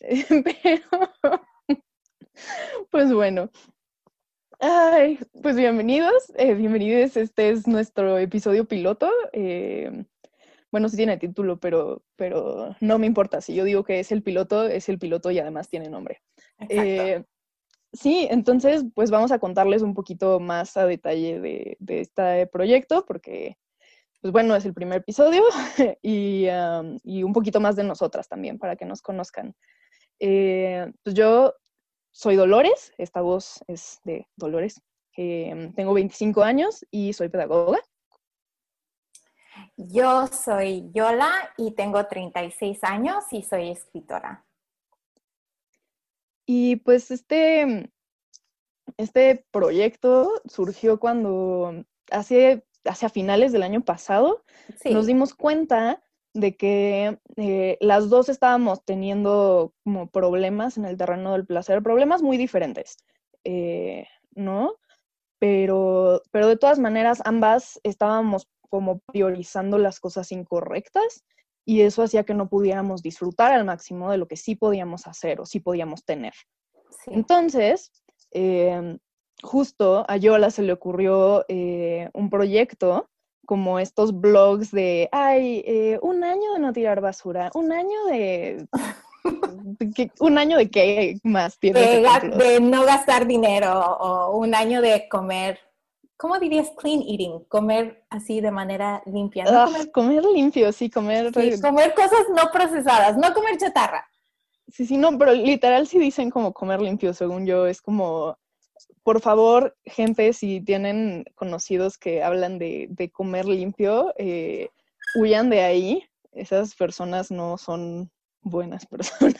Pero, pues bueno. Ay, pues bienvenidos, eh, bienvenidos. Este es nuestro episodio piloto. Eh, bueno, sí tiene título, pero, pero no me importa. Si yo digo que es el piloto, es el piloto y además tiene nombre. Eh, sí, entonces, pues vamos a contarles un poquito más a detalle de, este proyecto, porque, pues bueno, es el primer episodio y, y, un poquito más de nosotras también, para que nos conozcan. Eh, pues yo soy Dolores, esta voz es de Dolores. Eh, tengo 25 años y soy pedagoga. Yo soy Yola y tengo 36 años y soy escritora. Y pues este, este proyecto surgió cuando hace, hacia finales del año pasado nos dimos cuenta de que eh, las dos estábamos teniendo como problemas en el terreno del placer, problemas muy diferentes, eh, ¿no? Pero, pero de todas maneras ambas estábamos como priorizando las cosas incorrectas y eso hacía que no pudiéramos disfrutar al máximo de lo que sí podíamos hacer o sí podíamos tener. Entonces, em, justo a Yola se le ocurrió eh, un proyecto como estos blogs de, ay, eh, un año de no tirar basura, un año de... ¿Un año de qué más De, de, no gastar dinero o un año de comer, ¿cómo dirías clean eating? Comer así de manera limpia. ¿no? comer, limpio, sí, comer... comer cosas no procesadas, no comer chatarra. Sí, sí, no, pero literal sí dicen como comer limpio, según yo, es como por favor, gente, si tienen conocidos que hablan de, comer limpio, eh, huyan de ahí. Esas personas no son buenas personas.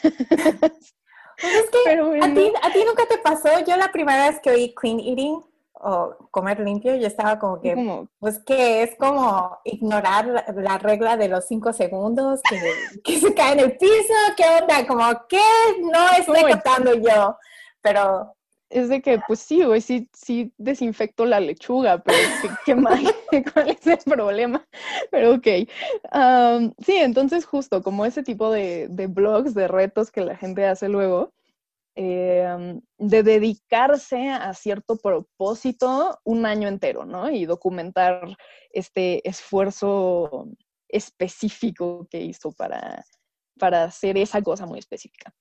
Pues es que a, ti, a ti nunca te pasó. Yo la primera vez que oí clean eating o comer limpio, yo estaba como que, pues que es como ignorar la, regla de los cinco segundos, que, se cae en el piso, ¿qué onda? Como, ¿qué? No estoy contando yo. Pero es de que, pues sí, güey, sí, sí desinfecto la lechuga, pero ¿qué, más? ¿Cuál es el problema? Pero ok. sí, entonces justo como ese tipo de, blogs, de retos que la gente hace luego, em, de dedicarse a cierto propósito un año entero, ¿no? Y documentar este esfuerzo específico que hizo para, para hacer esa cosa muy específica.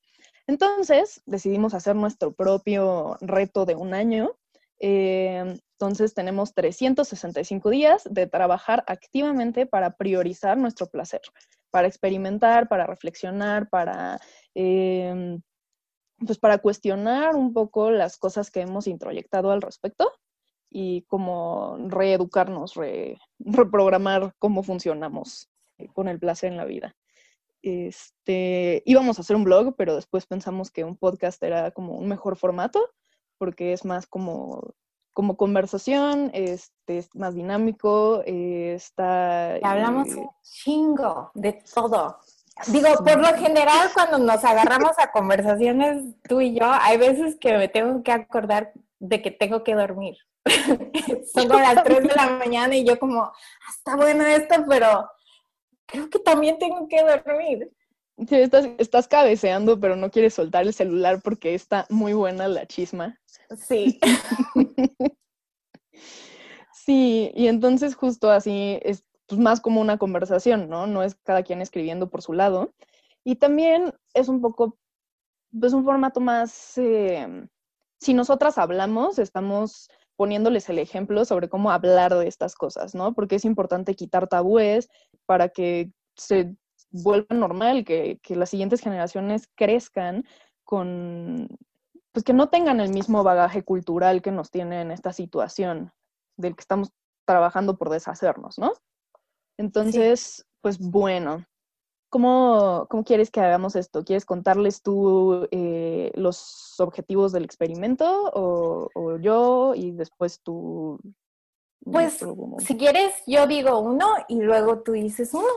Entonces decidimos hacer nuestro propio reto de un año. Eh, entonces tenemos 365 días de trabajar activamente para priorizar nuestro placer, para experimentar, para reflexionar, para, em, pues para cuestionar un poco las cosas que hemos introyectado al respecto y como reeducarnos, reprogramar cómo funcionamos eh, con el placer en la vida este, íbamos a hacer un blog, pero después pensamos que un podcast era como un mejor formato, porque es más como, como conversación, este, es más dinámico, eh, está... Hablamos eh, un chingo de todo. Digo, por lo general, cuando nos agarramos a conversaciones, tú y yo, hay veces que me tengo que acordar de que tengo que dormir. Son las 3 de la mañana y yo como, ah, está bueno esto, pero creo que también tengo que dormir. Sí, estás, estás cabeceando, pero no quieres soltar el celular porque está muy buena la chisma. Sí. sí, y entonces justo así es pues, más como una conversación, ¿no? No es cada quien escribiendo por su lado. Y también es un poco, pues un formato más, eh, si nosotras hablamos, estamos poniéndoles el ejemplo sobre cómo hablar de estas cosas, ¿no? Porque es importante quitar tabúes para que se vuelva normal, que, las siguientes generaciones crezcan con, pues que no tengan el mismo bagaje cultural que nos tiene en esta situación del que estamos trabajando por deshacernos, ¿no? Entonces, pues bueno, ¿cómo, ¿cómo, quieres que hagamos esto? ¿Quieres contarles tú eh, los objetivos del experimento o, o, yo y después tú? Pues si quieres, yo digo uno y luego tú dices uno.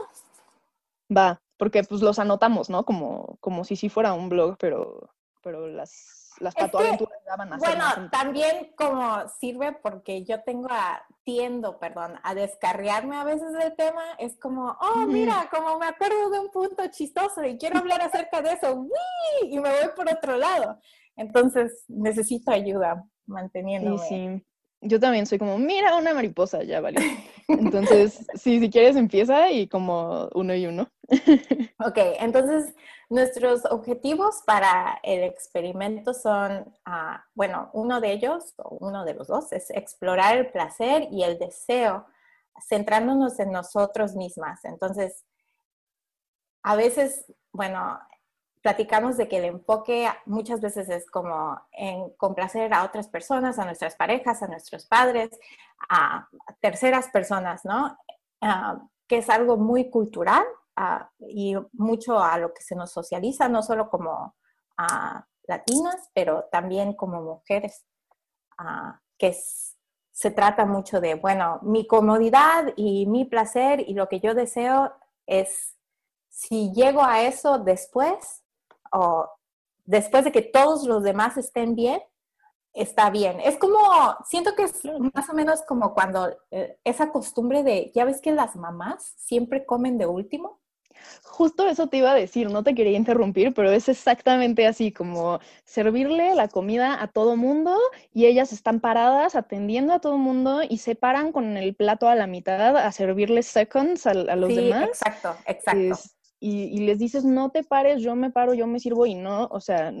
Va, porque pues los anotamos, ¿no? Como, como si sí fuera un blog, pero, pero las las patoaventuras a Bueno, también como sirve porque yo tengo a, tiendo, perdón, a descarriarme a veces del tema, es como, oh, mira, como me acuerdo de un punto chistoso y quiero hablar acerca de eso, ¡Wii! y me voy por otro lado. Entonces, necesito ayuda manteniendo. Sí, sí yo también soy como, mira, una mariposa, ya vale. Entonces, sí, si quieres empieza y como uno y uno. ok, entonces nuestros objetivos para el experimento son, ah, bueno, uno de ellos, o uno de los dos, es explorar el placer y el deseo, centrándonos en nosotros mismas. Entonces, a veces, bueno, platicamos de que el enfoque muchas veces es como en complacer a otras personas, a nuestras parejas, a nuestros padres, a terceras personas, ¿no? Ah, que es algo muy cultural ah, y mucho a lo que se nos socializa, no solo como a latinas, pero también como mujeres, que se trata mucho de, bueno, mi comodidad y mi placer y lo que yo deseo es, si llego a eso después, o después de que todos los demás estén bien, está bien. Es como, siento que es más o menos como cuando eh, esa costumbre de, ya ves que las mamás siempre comen de último. Justo eso te iba a decir, no te quería interrumpir, pero es exactamente así, como servirle la comida a todo mundo y ellas están paradas atendiendo a todo mundo y se paran con el plato a la mitad a servirle seconds a, los sí, demás. Exacto, exacto y, les dices, no te pares, yo me paro, yo me sirvo y no, o sea,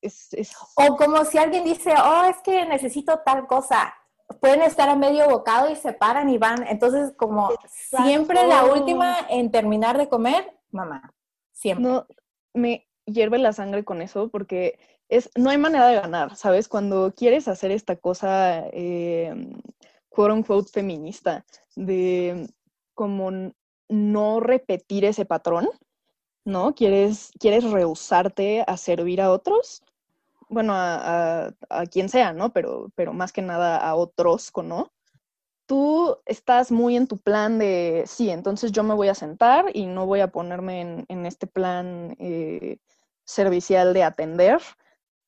es, O como si alguien dice, oh, es que necesito tal cosa, pueden estar a medio bocado y se paran y van. Entonces, como siempre la última en terminar de comer, mamá, siempre. No, me hierve la sangre con eso porque es, no hay manera de ganar, ¿sabes? Cuando quieres hacer esta cosa, eh, quote unquote, feminista, de como no repetir ese patrón, ¿no? ¿Quieres, quieres rehusarte a servir a otros? Bueno, a, quien sea, ¿no? Pero, pero más que nada a otros, ¿no? Tú estás muy en tu plan de, sí, entonces yo me voy a sentar y no voy a ponerme en, este plan eh, servicial de atender,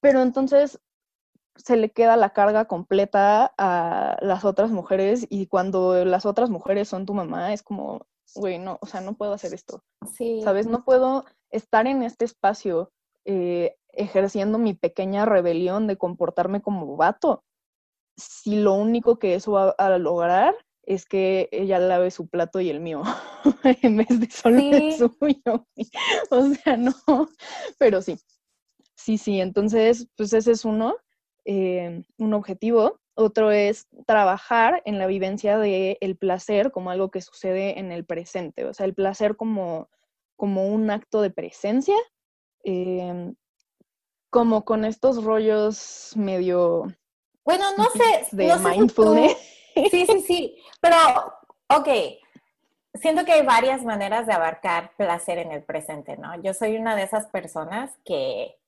pero entonces se le queda la carga completa a las otras mujeres y cuando las otras mujeres son tu mamá es como, güey, no, o sea, no puedo hacer esto. Sí. ¿Sabes? No puedo estar en este espacio eh, ejerciendo mi pequeña rebelión de comportarme como vato si lo único que eso va a lograr es que ella lave su plato y el mío, en vez de solo el suyo. o sea, no, pero sí, sí, sí, entonces, pues ese es uno, eh, un objetivo. Otro es trabajar en la vivencia del el placer como algo que sucede en el presente, o sea, el placer como, como un acto de presencia, em, como con estos rollos medio... Bueno, no sé. De mindfulness. Sí, sí, sí, pero, ok, siento que hay varias maneras de abarcar placer en el presente, ¿no? Yo soy una de esas personas que,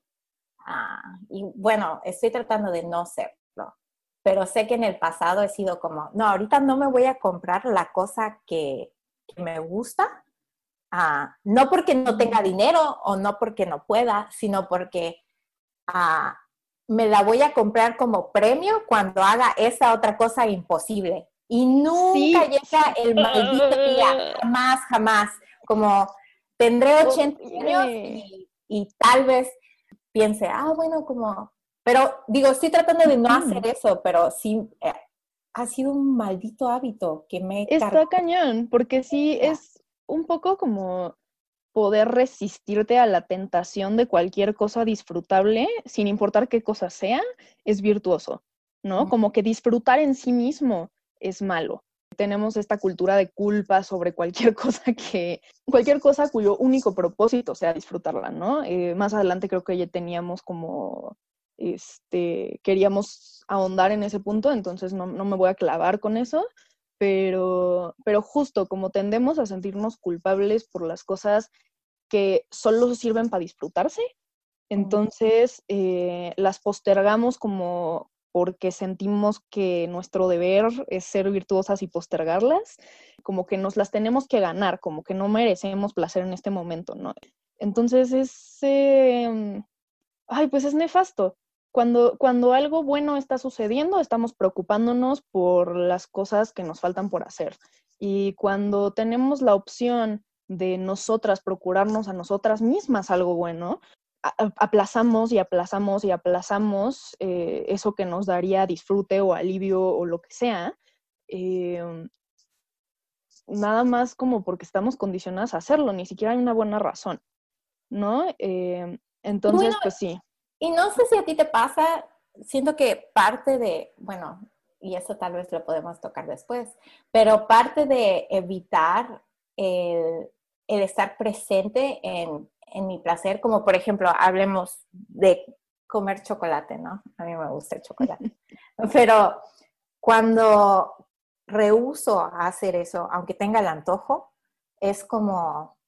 ah, y bueno, estoy tratando de no ser, pero sé que en el pasado he sido como, no, ahorita no me voy a comprar la cosa que, me gusta, ah, no porque no tenga dinero o no porque no pueda, sino porque ah, me la voy a comprar como premio cuando haga esa otra cosa imposible. Y nunca llega el maldito día, jamás, jamás. Como tendré 80 años y, y tal vez piense, ah, bueno, como pero digo, estoy tratando de no hacer eso, pero sí eh, ha sido un maldito hábito que me... Está cañón, porque sí es un poco como poder resistirte a la tentación de cualquier cosa disfrutable, sin importar qué cosa sea, es virtuoso, ¿no? Como que disfrutar en sí mismo es malo. Tenemos esta cultura de culpa sobre cualquier cosa que, cualquier cosa cuyo único propósito sea disfrutarla, ¿no? Eh, más adelante creo que ya teníamos como este, queríamos ahondar en ese punto, entonces no, me voy a clavar con eso, pero, pero justo como tendemos a sentirnos culpables por las cosas que solo sirven para disfrutarse. Entonces, eh, las postergamos como porque sentimos que nuestro deber es ser virtuosas y postergarlas, como que nos las tenemos que ganar, como que no merecemos placer en este momento, ¿no? Entonces es, em, ay, pues es nefasto. Cuando, cuando algo bueno está sucediendo, estamos preocupándonos por las cosas que nos faltan por hacer. Y cuando tenemos la opción de nosotras procurarnos a nosotras mismas algo bueno, aplazamos y aplazamos y aplazamos eh, eso que nos daría disfrute o alivio o lo que sea, em, nada más como porque estamos condicionadas a hacerlo, ni siquiera hay una buena razón, ¿no? Em, entonces, pues sí. Y no sé si a ti te pasa, siento que parte de, bueno, y eso tal vez lo podemos tocar después, pero parte de evitar el estar presente en en mi placer, como por ejemplo, hablemos de comer chocolate, ¿no? A mí me gusta el chocolate. Pero cuando rehuso hacer eso, aunque tenga el antojo, es como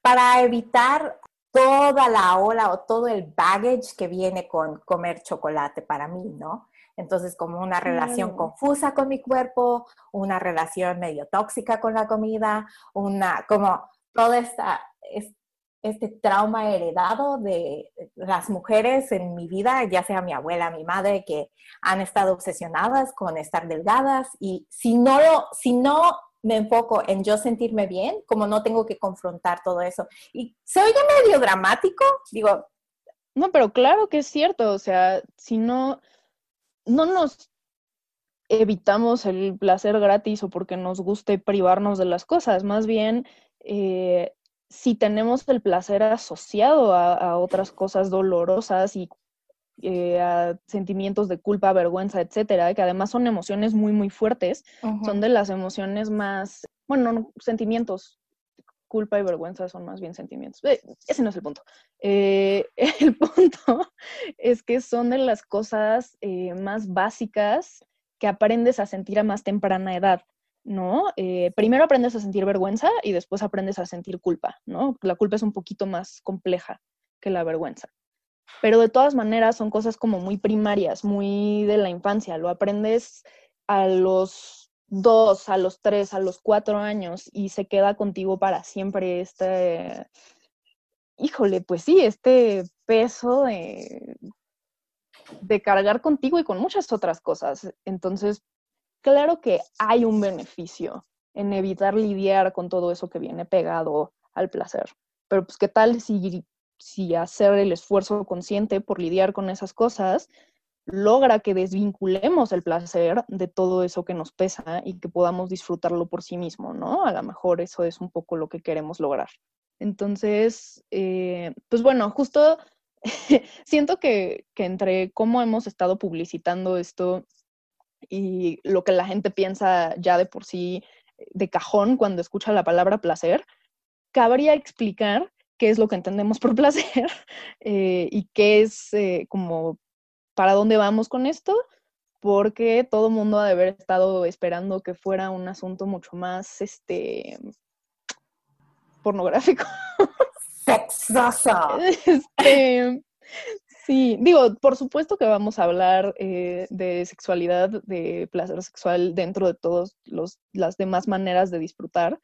para evitar toda la ola o todo el baggage que viene con comer chocolate para mí, ¿no? Entonces, como una relación confusa con mi cuerpo, una relación medio tóxica con la comida, una, como toda esta, este trauma heredado de las mujeres en mi vida, ya sea mi abuela, mi madre, que han estado obsesionadas con estar delgadas y si no, si no me enfoco en yo sentirme bien, como no tengo que confrontar todo eso. Y se oye medio dramático, digo. No, pero claro que es cierto, o sea, si no, no nos evitamos el placer gratis o porque nos guste privarnos de las cosas, más bien eh, si tenemos el placer asociado a, otras cosas dolorosas y eh, a sentimientos de culpa, vergüenza, etcétera, que además son emociones muy, muy fuertes, son de las emociones más, bueno, sentimientos, culpa y vergüenza son más bien sentimientos. Eh, ese no es el punto. Eh, el punto es que son de las cosas más básicas que aprendes a sentir a más temprana edad. ¿no? Eh, primero aprendes a sentir vergüenza y después aprendes a sentir culpa, ¿no? La culpa es un poquito más compleja que la vergüenza. Pero de todas maneras son cosas como muy primarias, muy de la infancia. Lo aprendes a los dos, a los tres, a los cuatro años y se queda contigo para siempre este, híjole, pues sí, este peso de, de cargar contigo y con muchas otras cosas. Entonces, claro que hay un beneficio en evitar lidiar con todo eso que viene pegado al placer. Pero pues, ¿qué tal si, si hacer el esfuerzo consciente por lidiar con esas cosas logra que desvinculemos el placer de todo eso que nos pesa y que podamos disfrutarlo por sí mismo, ¿no? A lo mejor eso es un poco lo que queremos lograr. Entonces, eh, pues bueno, justo siento que, que entre cómo hemos estado publicitando esto y lo que la gente piensa ya de por sí de cajón cuando escucha la palabra placer, cabría explicar qué es lo que entendemos por placer eh, y qué es eh, como para dónde vamos con esto, porque todo el mundo ha de haber estado esperando que fuera un asunto mucho más este pornográfico. Sexoso. Este, Sí, digo, por supuesto que vamos a hablar eh, de sexualidad, de placer sexual dentro de todas las demás maneras de disfrutar,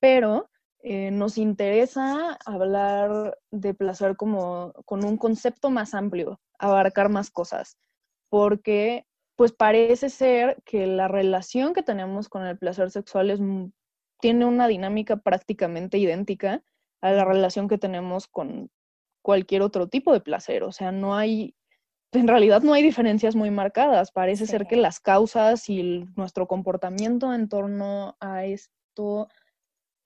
pero eh, nos interesa hablar de placer como con un concepto más amplio, abarcar más cosas, porque pues parece ser que la relación que tenemos con el placer sexual es, tiene una dinámica prácticamente idéntica a la relación que tenemos con cualquier otro tipo de placer. O sea, no hay, en realidad no hay diferencias muy marcadas. Parece ser que las causas y nuestro comportamiento en torno a esto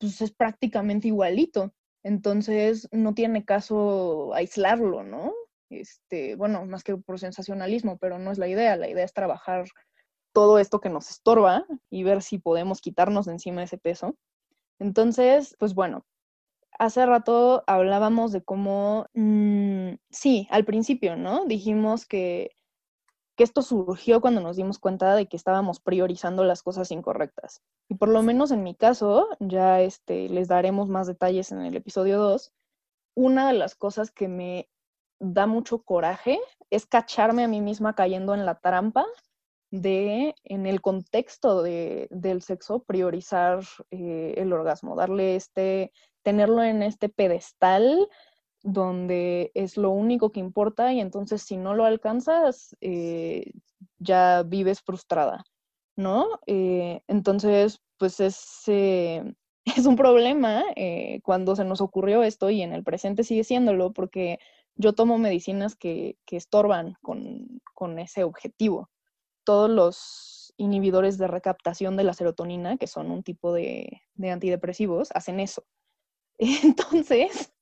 pues es prácticamente igualito. Entonces, no tiene caso aislarlo, ¿no? Este, bueno, más que por sensacionalismo, pero no es la idea. La idea es trabajar todo esto que nos estorba y ver si podemos quitarnos de encima ese peso. Entonces, pues bueno, hace rato hablábamos de cómo, mm, sí, al principio, ¿no? Dijimos que, que esto surgió cuando nos dimos cuenta de que estábamos priorizando las cosas incorrectas. Y por lo menos en mi caso, ya este, les daremos más detalles en el episodio 2, una de las cosas que me da mucho coraje es cacharme a mí misma cayendo en la trampa de, en el contexto del sexo, priorizar eh, el orgasmo, darle este, tenerlo en este pedestal donde es lo único que importa y entonces si no lo alcanzas, eh, ya vives frustrada, ¿no? Eh, entonces, pues es, es un problema cuando se nos ocurrió esto y en el presente sigue siéndolo porque yo tomo medicinas que, estorban con, ese objetivo. Todos los inhibidores de recaptación de la serotonina, que son un tipo de, antidepresivos, hacen eso. Entonces,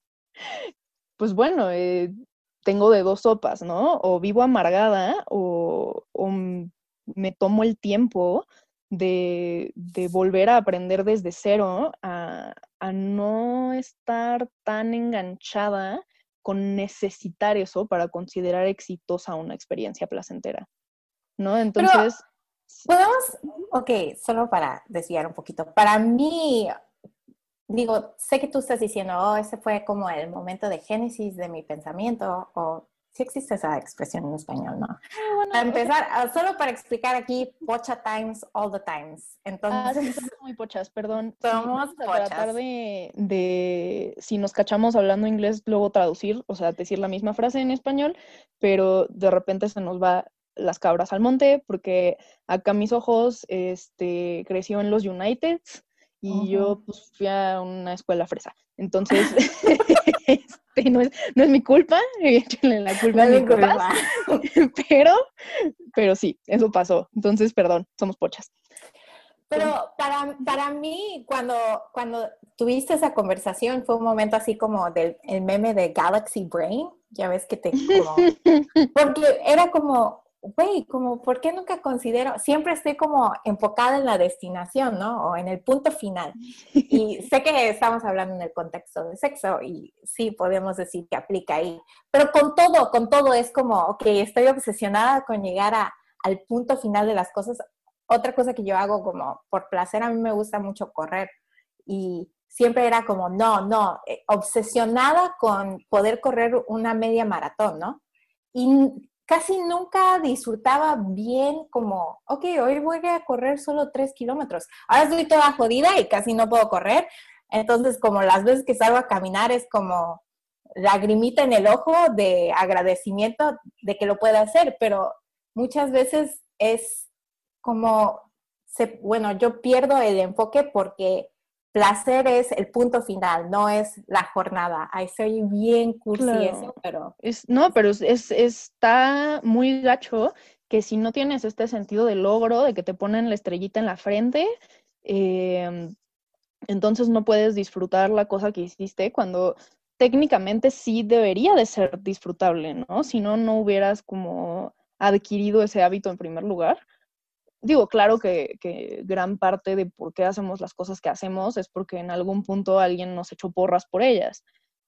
pues bueno, eh, tengo de dos sopas, ¿no? O vivo amargada o, me tomo el tiempo de, volver a aprender desde cero, a, a, no estar tan enganchada con necesitar eso para considerar exitosa una experiencia placentera. ¿No? Entonces... Podemos, ok, solo para desviar un poquito. Para mí, digo, sé que tú estás diciendo, oh, ese fue como el momento de génesis de mi pensamiento, o sí existe esa expresión en español, ¿no? Ah, para empezar, ah, solo para explicar aquí, pocha times, all the times. Ah, Entonces, somos muy pochas, perdón. Somos pochas. tratar de, de, si nos cachamos hablando inglés, luego traducir, o sea, decir la misma frase en español, pero de repente se nos va las cabras al monte, porque acá mis ojos, este, creció en los Uniteds y yo pues fui a una escuela fresa. Entonces, este, no, es, no es mi culpa, échenle la culpa a mi culpa. pero, pero sí, eso pasó. Entonces, perdón, somos pochas. Pero para, para mí, cuando, cuando tuviste esa conversación, fue un momento así como del el meme de Galaxy Brain, ya ves que te... Como, porque era como, güey, como, ¿por qué nunca considero? Siempre estoy como enfocada en la destinación, ¿no? O en el punto final. Y sé que estamos hablando en el contexto de sexo y sí, podemos decir que aplica ahí. Pero con todo, con todo es como, ok, estoy obsesionada con llegar a, al punto final de las cosas. Otra cosa que yo hago como por placer, a mí me gusta mucho correr y siempre era como, no, no, eh, obsesionada con poder correr una media maratón, ¿no? Y casi nunca disfrutaba bien como, ok, hoy voy a correr solo tres kilómetros. Ahora estoy toda jodida y casi no puedo correr. Entonces, como las veces que salgo a caminar es como lagrimita en el ojo de agradecimiento de que lo pueda hacer, pero muchas veces es como, se, bueno, yo pierdo el enfoque porque placer es el punto final, no es la jornada. Ahí soy bien cursi eso, pero... Es, no, pero es, está muy gacho que si no tienes este sentido de logro, de que te ponen la estrellita en la frente, em, entonces no puedes disfrutar la cosa que hiciste cuando técnicamente sí debería de ser disfrutable, ¿no? Si no, no hubieras como adquirido ese hábito en primer lugar digo, claro que, gran parte de por qué hacemos las cosas que hacemos es porque en algún punto alguien nos echó porras por ellas,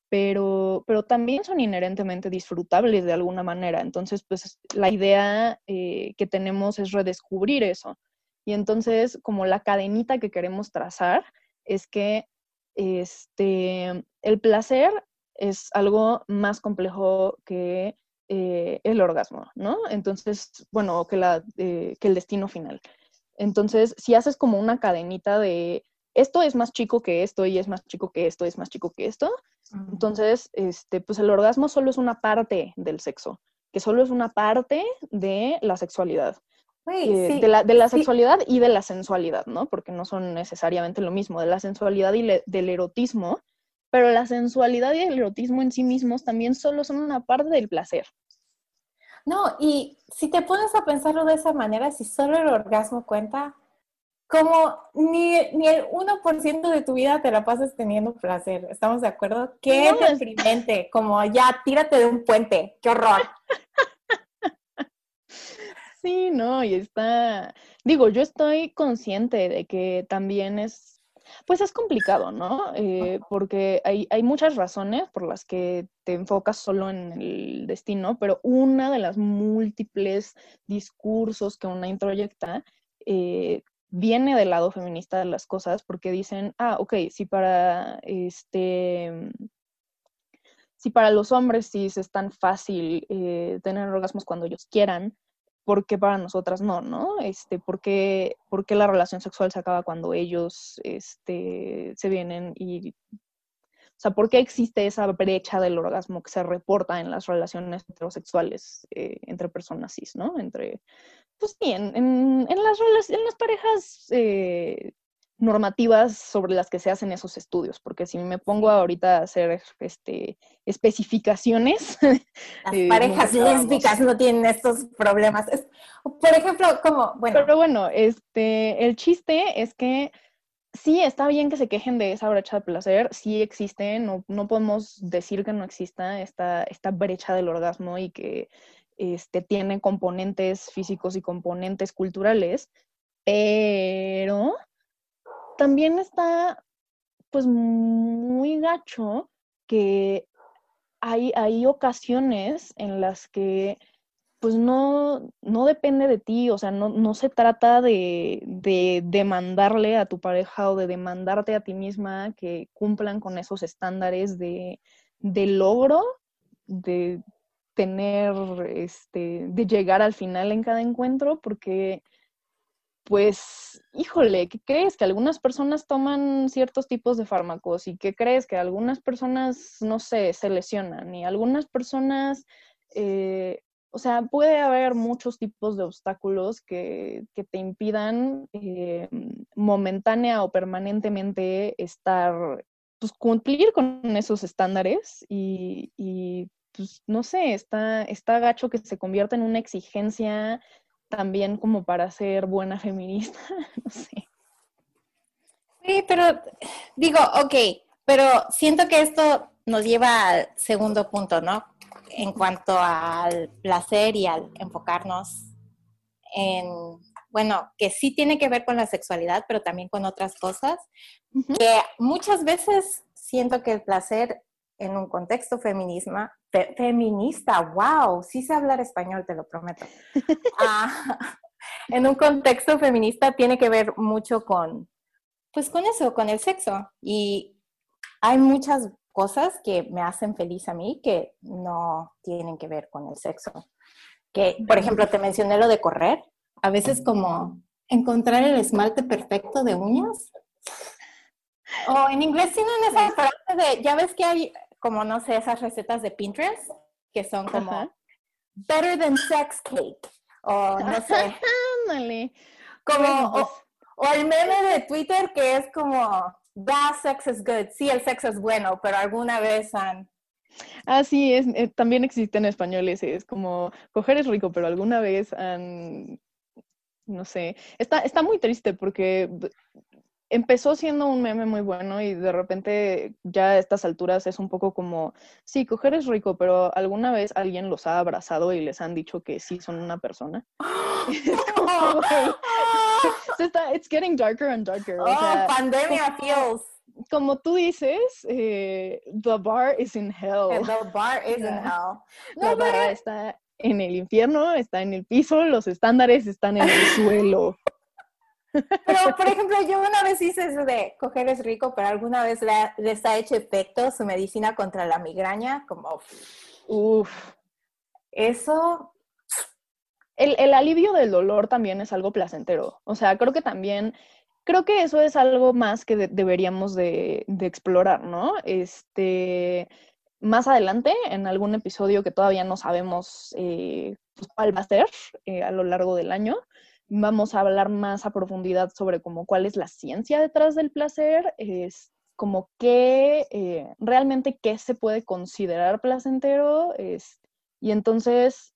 pero, pero también son inherentemente disfrutables de alguna manera. Entonces, pues la idea eh, que tenemos es redescubrir eso. Y entonces, como la cadenita que queremos trazar es que este, el placer es algo más complejo que eh, el orgasmo, ¿no? Entonces, bueno, que, la, eh, que el destino final. Entonces, si haces como una cadenita de esto es más chico que esto y es más chico que esto, es más chico que esto, entonces, este, pues el orgasmo solo es una parte del sexo, que solo es una parte de la sexualidad. Eh, de, la, de la sexualidad y de la sensualidad, ¿no? Porque no son necesariamente lo mismo, de la sensualidad y del erotismo, pero la sensualidad y el erotismo en sí mismos también solo son una parte del placer. No, y si te pones a pensarlo de esa manera, si solo el orgasmo cuenta, como ni, ni el 1% de tu vida te la pasas teniendo placer, ¿estamos de acuerdo? Qué deprimente, como ya tírate de un puente, qué horror. Sí, no, y está, digo, yo estoy consciente de que también es pues es complicado, ¿no? Eh, porque hay, muchas razones por las que te enfocas solo en el destino, pero una de las múltiples discursos que una introyecta eh, viene del lado feminista de las cosas, porque dicen, ah, ok, si para este si para los hombres sí es tan fácil eh, tener orgasmos cuando ellos quieran, ¿por qué para nosotras no, no? Este, ¿por qué, ¿por qué la relación sexual se acaba cuando ellos este, se vienen y o sea, ¿por qué existe esa brecha del orgasmo que se reporta en las relaciones heterosexuales eh, entre personas cis, ¿no? Entre, pues sí, en, en, las, en las parejas eh, normativas sobre las que se hacen esos estudios, porque si me pongo ahorita a hacer este, especificaciones... Las eh, parejas lésbicas no tienen estos problemas. por ejemplo, como, bueno... Pero bueno, este, el chiste es que sí, está bien que se quejen de esa brecha de placer, sí existe, no, no podemos decir que no exista esta, esta brecha del orgasmo y que este, tiene componentes físicos y componentes culturales, pero también está pues muy gacho que hay, hay ocasiones en las que pues no, no depende de ti, o sea, no, se trata de, demandarle a tu pareja o de demandarte a ti misma que cumplan con esos estándares de, logro, de tener, este, de llegar al final en cada encuentro, porque, pues, híjole, ¿qué crees? Que algunas personas toman ciertos tipos de fármacos y ¿qué crees? Que algunas personas, no sé, se lesionan y algunas personas... Eh, o sea, puede haber muchos tipos de obstáculos que, te impidan eh, momentánea o permanentemente estar, pues cumplir con esos estándares y, pues no sé, está, está gacho que se convierta en una exigencia también como para ser buena feminista, no sé. Sí, pero digo, ok, pero siento que esto nos lleva al segundo punto, ¿no? en cuanto al placer y al enfocarnos en, bueno, que sí tiene que ver con la sexualidad, pero también con otras cosas, que muchas veces siento que el placer en un contexto feminismo, feminista, wow, sí sé hablar español, te lo prometo. Ah, en un contexto feminista tiene que ver mucho con, pues con eso, con el sexo. Y hay muchas cosas que me hacen feliz a mí que no tienen que ver con el sexo. Que, por ejemplo, te mencioné lo de correr. A veces como encontrar el esmalte perfecto de uñas. O en inglés tienen esa frase de, ya ves que hay como, no sé, esas recetas de Pinterest que son como better than sex cake. O no sé. como, pues o el meme de Twitter que es como da sex is good. Sí, el sexo es bueno, pero alguna vez han... Ah, sí, es, eh, también existe en español ese, es como, coger es rico, pero alguna vez han, no sé, está, está muy triste porque empezó siendo un meme muy bueno y de repente ya a estas alturas es un poco como, sí, coger es rico, pero alguna vez alguien los ha abrazado y les han dicho que sí son una persona. es como, it's getting darker and darker. Oh, pandemia feels. Como tú dices, eh, the bar is in hell. The bar is in hell. La barra está en el infierno, está en el piso, los estándares están en el suelo. Pero, por ejemplo, yo una vez hice eso de coger es rico, pero alguna vez les ha hecho efecto su medicina contra la migraña, como, uff, eso el, alivio del dolor también es algo placentero. O sea, creo que también, creo que eso es algo más que deberíamos de, explorar, ¿no? Este, más adelante, en algún episodio que todavía no sabemos eh, pues, cuál va a ser eh, a lo largo del año, vamos a hablar más a profundidad sobre como cuál es la ciencia detrás del placer, es como qué, eh, realmente qué se puede considerar placentero, es, y entonces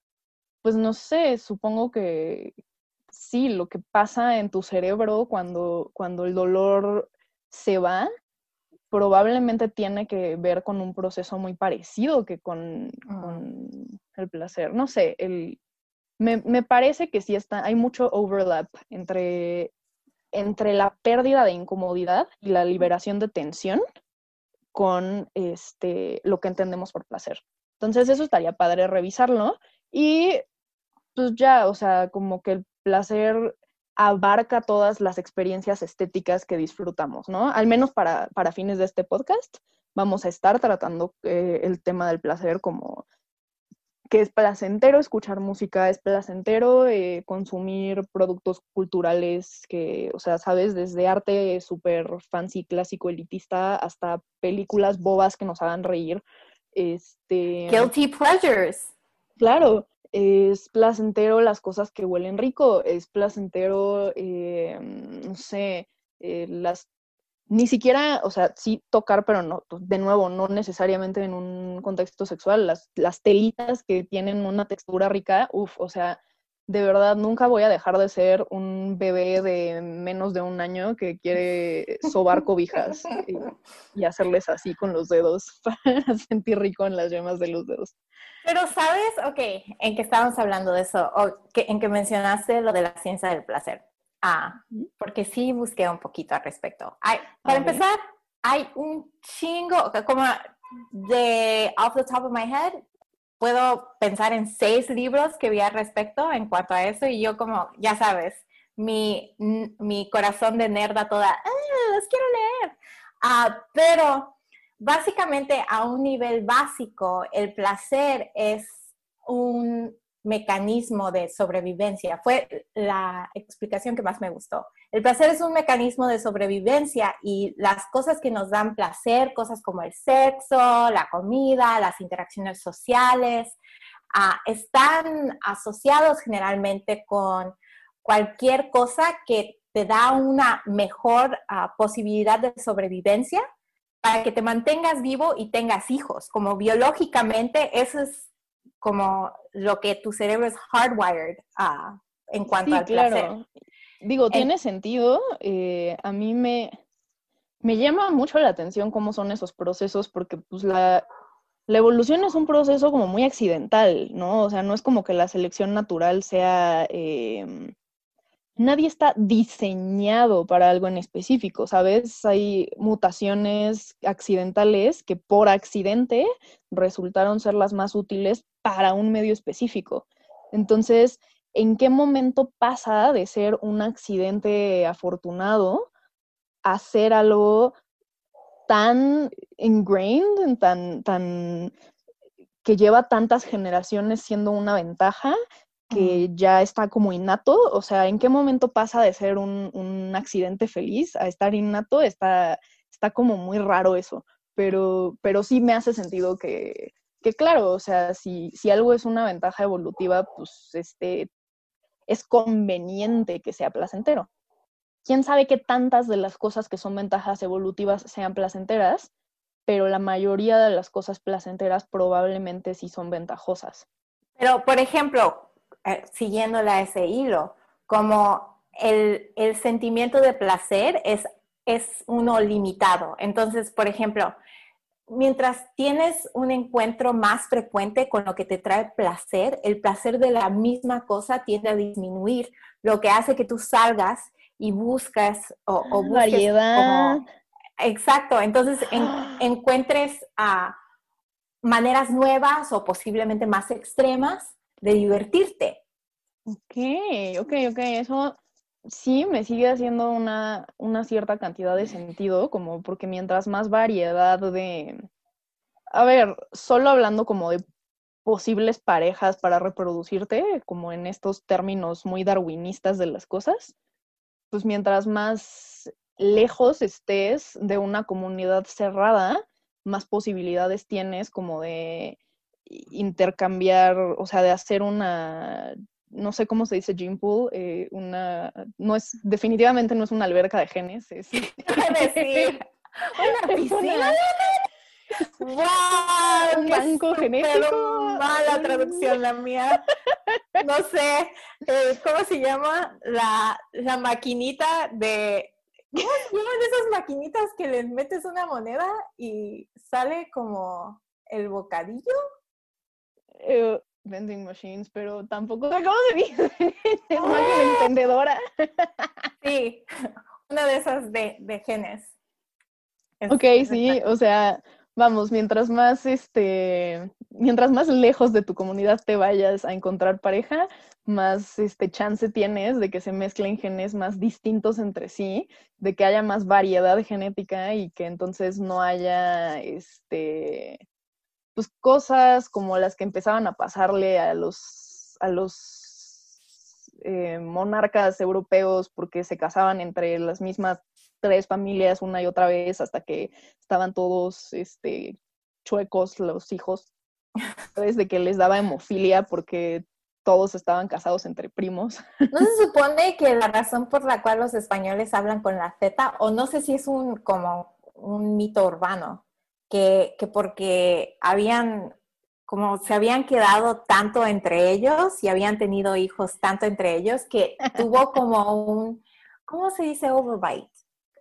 pues no sé, supongo que sí, lo que pasa en tu cerebro cuando, cuando el dolor se va, probablemente tiene que ver con un proceso muy parecido que con, ah. el placer. No sé, el, me, parece que sí está, hay mucho overlap entre, entre la pérdida de incomodidad y la liberación de tensión con este, lo que entendemos por placer. Entonces eso estaría padre revisarlo y pues ya, o sea, como que el placer abarca todas las experiencias estéticas que disfrutamos, ¿no? Al menos para, para fines de este podcast, vamos a estar tratando eh, el tema del placer como que es placentero escuchar música, es placentero eh, consumir productos culturales que, o sea, sabes, desde arte súper fancy, clásico, elitista, hasta películas bobas que nos hagan reír. Este, Guilty pleasures. Claro, es placentero las cosas que huelen rico, es placentero, eh, no sé, eh, las ni siquiera, o sea, sí tocar, pero no, pues, de nuevo, no necesariamente en un contexto sexual. Las, las telitas que tienen una textura rica, uff, o sea, de verdad nunca voy a dejar de ser un bebé de menos de un año que quiere sobar cobijas y, hacerles así con los dedos para sentir rico en las yemas de los dedos. Pero sabes, ok, en que estábamos hablando de eso, o que, en que mencionaste lo de la ciencia del placer. Ah, porque sí busqué un poquito al respecto. Hay, para empezar, hay un chingo, como de off the top of my head, puedo pensar en seis libros que vi al respecto en cuanto a eso y yo como, ya sabes, mi, mi corazón de nerda toda, ah, los quiero leer. Ah, pero básicamente a un nivel básico, el placer es un mecanismo de sobrevivencia. Fue la explicación que más me gustó. El placer es un mecanismo de sobrevivencia y las cosas que nos dan placer, cosas como el sexo, la comida, las interacciones sociales, ah, están asociados generalmente con cualquier cosa que te da una mejor ah, posibilidad de sobrevivencia para que te mantengas vivo y tengas hijos. Como biológicamente, eso es como lo que tu cerebro es hardwired a, en cuanto al placer. Digo, tiene sentido. Eh, a mí me, me llama mucho la atención cómo son esos procesos, porque pues la, la evolución es un proceso como muy accidental, ¿no? O sea, no es como que la selección natural sea em, nadie está diseñado para algo en específico, ¿sabes? Hay mutaciones accidentales que por accidente resultaron ser las más útiles para un medio específico. Entonces, ¿en qué momento pasa de ser un accidente afortunado a ser algo tan ingrained, tan, tan que lleva tantas generaciones siendo una ventaja que ya está como innato, o sea, ¿en qué momento pasa de ser un, un accidente feliz a estar innato? Está, está como muy raro eso, pero, pero sí me hace sentido que, que claro, o sea, si, si algo es una ventaja evolutiva, pues este, es conveniente que sea placentero. ¿Quién sabe qué tantas de las cosas que son ventajas evolutivas sean placenteras? Pero la mayoría de las cosas placenteras probablemente sí son ventajosas. Pero, por ejemplo, eh, siguiéndola ese hilo, como el, el, sentimiento de placer es, es uno limitado. Entonces, por ejemplo, mientras tienes un encuentro más frecuente con lo que te trae placer, el placer de la misma cosa tiende a disminuir, lo que hace que tú salgas y buscas o, o busques variedad. exacto, entonces encuentres a maneras nuevas o posiblemente más extremas de divertirte. Ok, ok, ok, eso sí me sigue haciendo una, una cierta cantidad de sentido, como porque mientras más variedad de... A ver, solo hablando como de posibles parejas para reproducirte, como en estos términos muy darwinistas de las cosas, pues mientras más lejos estés de una comunidad cerrada, más posibilidades tienes como de intercambiar, o sea, de hacer una, no sé cómo se dice gene pool, eh, una, no es, definitivamente no es una alberca de genes, es... decir, una piscina. ¡Wow! Un banco genético. Mala traducción la mía. No sé, eh, ¿cómo se llama? La, la maquinita de... ¿Cómo se esas maquinitas que les metes una moneda y sale como el bocadillo? Eh, vending machines, pero tampoco sé cómo se dice. es máquina entendedora. sí, una de esas de, de genes. ok, sí, o sea, vamos, mientras más este mientras más lejos de tu comunidad te vayas a encontrar pareja, más este, chance tienes de que se mezclen genes más distintos entre sí, de que haya más variedad genética y que entonces no haya este, pues, cosas como las que empezaban a pasarle a los, a los eh, monarcas europeos porque se casaban entre las mismas tres familias una y otra vez hasta que estaban todos este, chuecos los hijos, desde que les daba hemofilia porque todos estaban casados entre primos. ¿No se supone que la razón por la cual los españoles hablan con la Z, o no sé si es un como un mito urbano, que, que porque habían como se habían quedado tanto entre ellos y habían tenido hijos tanto entre ellos que tuvo como un, ¿cómo se dice overbite?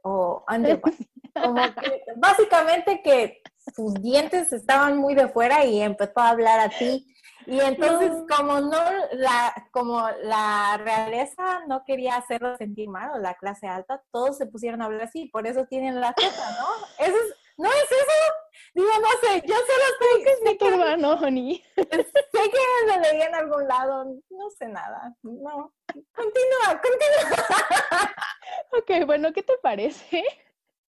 O underbite. Como que, básicamente que sus dientes estaban muy de fuera y empezó a hablar a ti. Y entonces, como no, la, como la realeza no quería hacerlo sentir mal, o la clase alta, todos se pusieron a hablar así, por eso tienen la teta, ¿no? Eso es, ¿no es eso? Digo, no sé, yo solo estoy... que turbano, honey. Sé que lo leí en algún lado, no sé nada, no. Continúa, continúa. ok, bueno, ¿qué te parece?